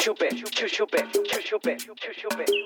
chuchupe, chuchupe, chuchupe, chuchupe, chuchupe.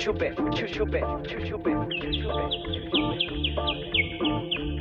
Chuchu Bem, Chuchu Bem, Chuchu Bem, Chuchu Bem.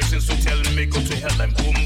Can so tell me go to hell. I'm bombastic,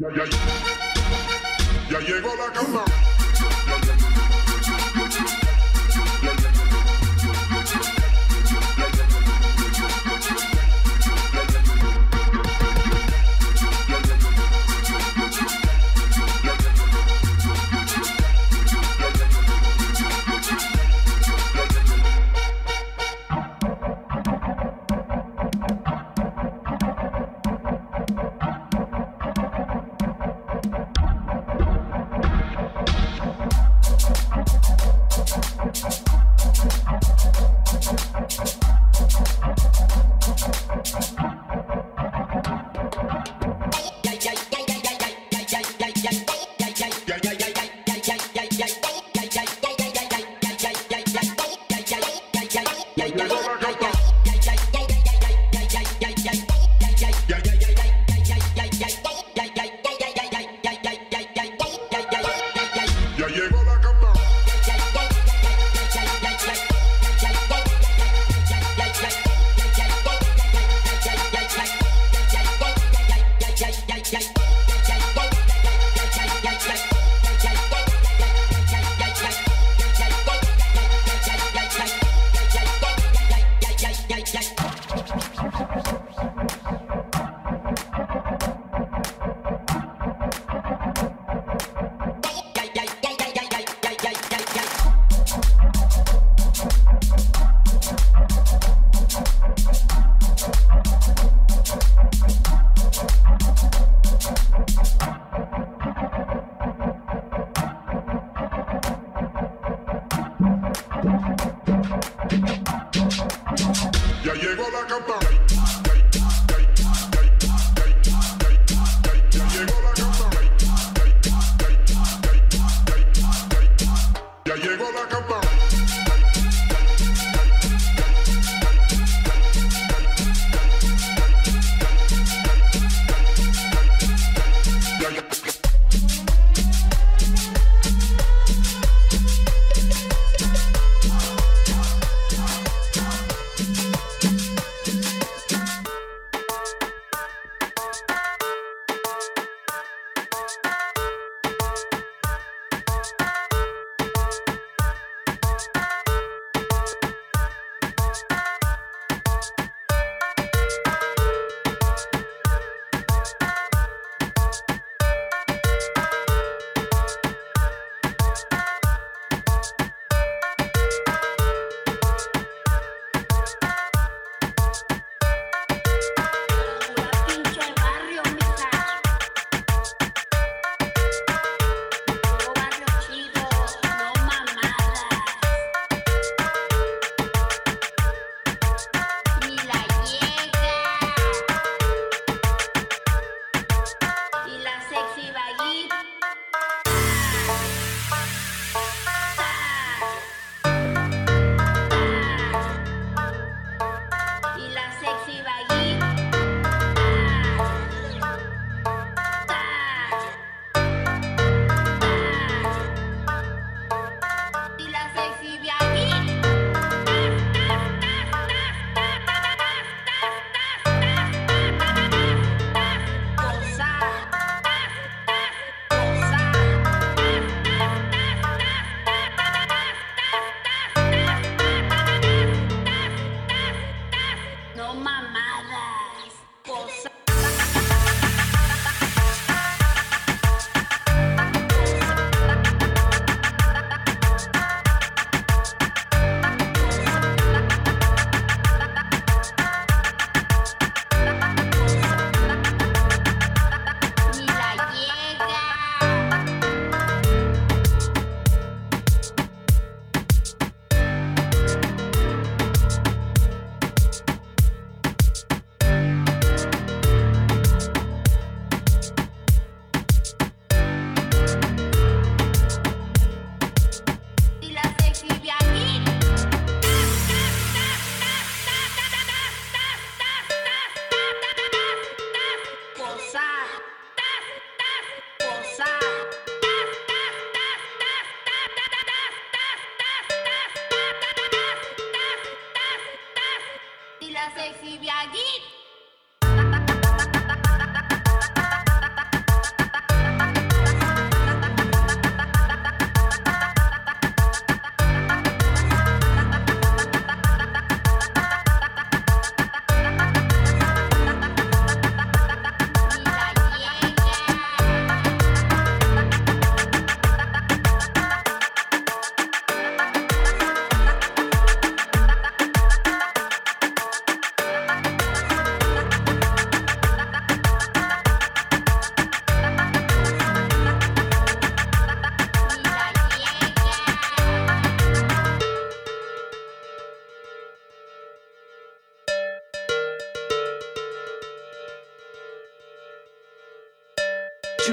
Ya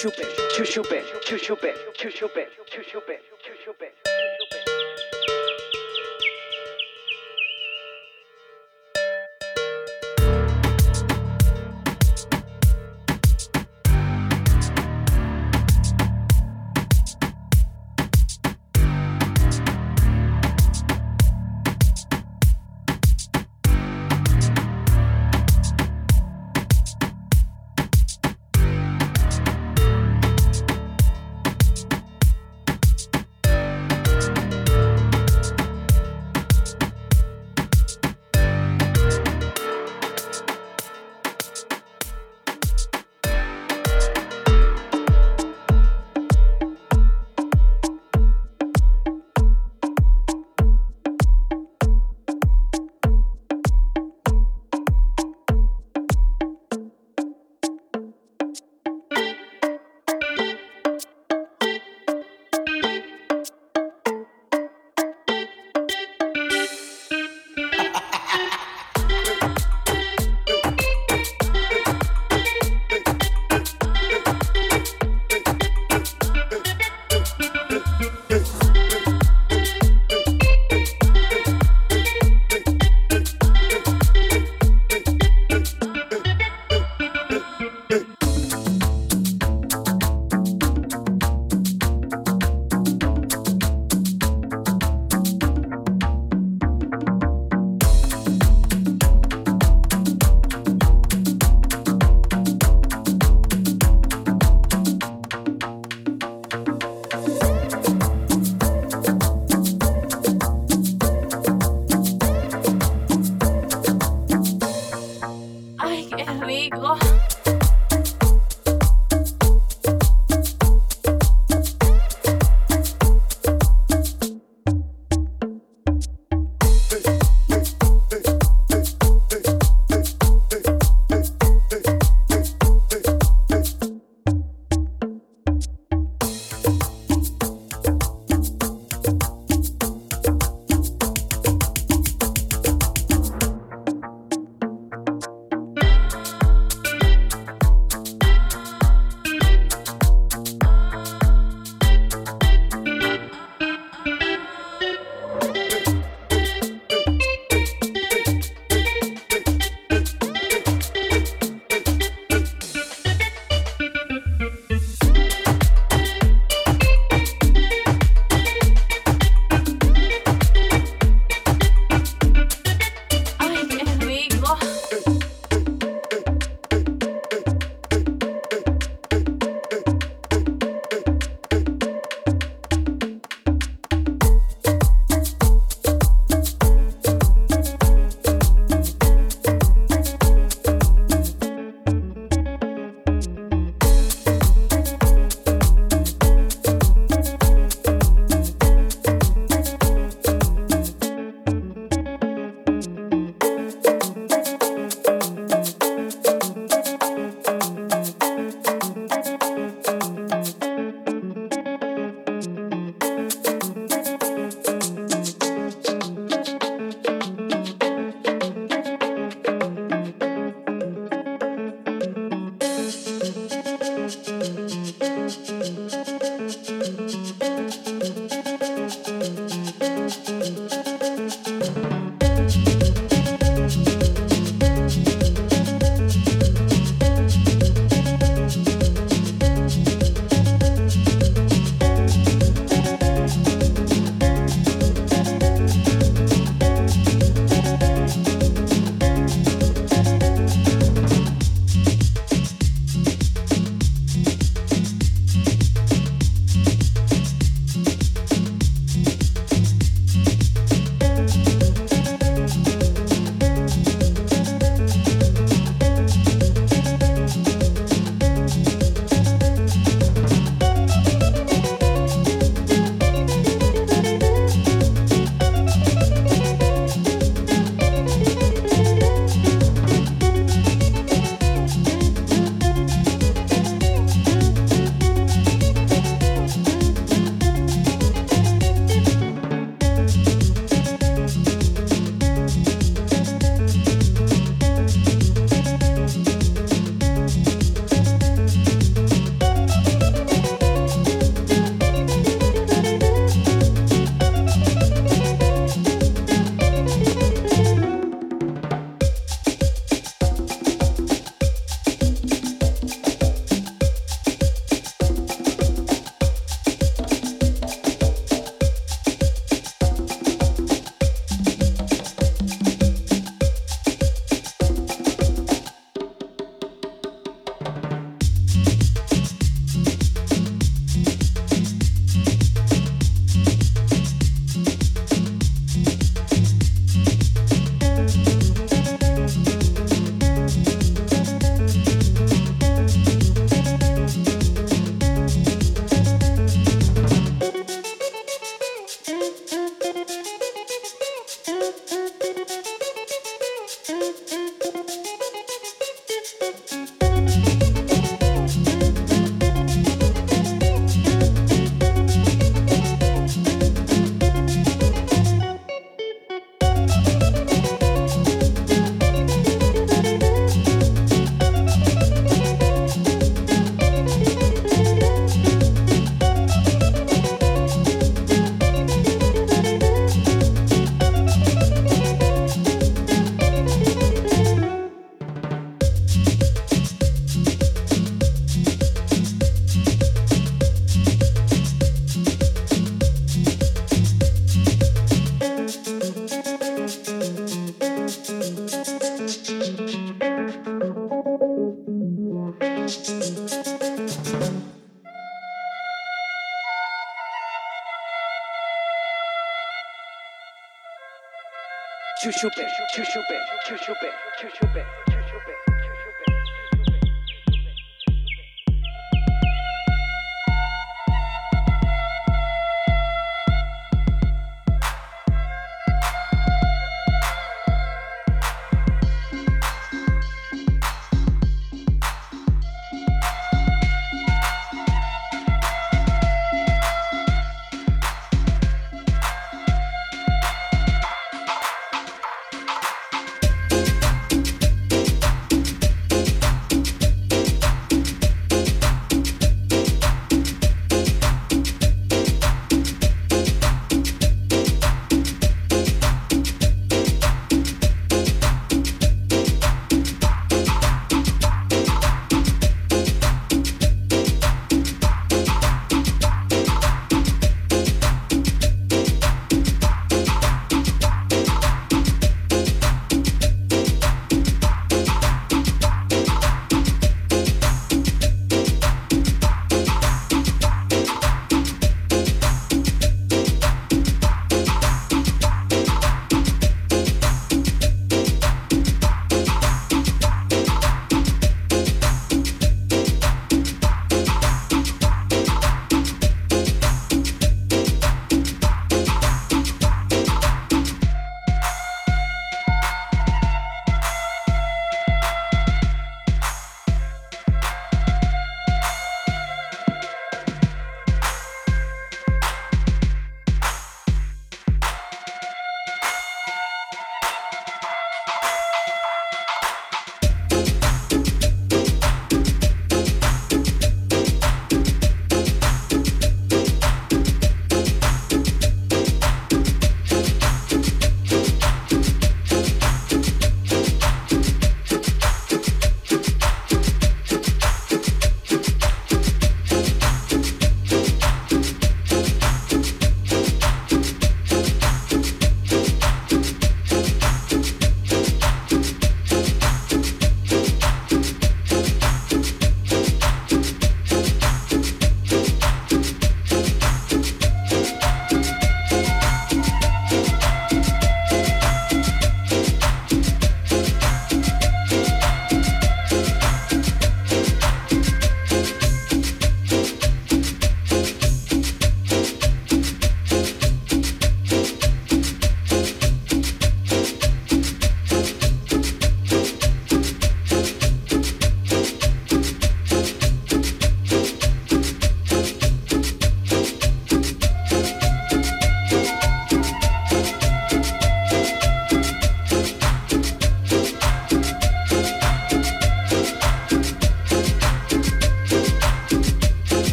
chupe, chuchupe, chuchupe, chuchupe, chuchupe, chuchupe, chuchupe, chuchupe.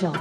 种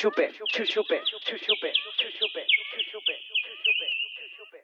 Chuchupe,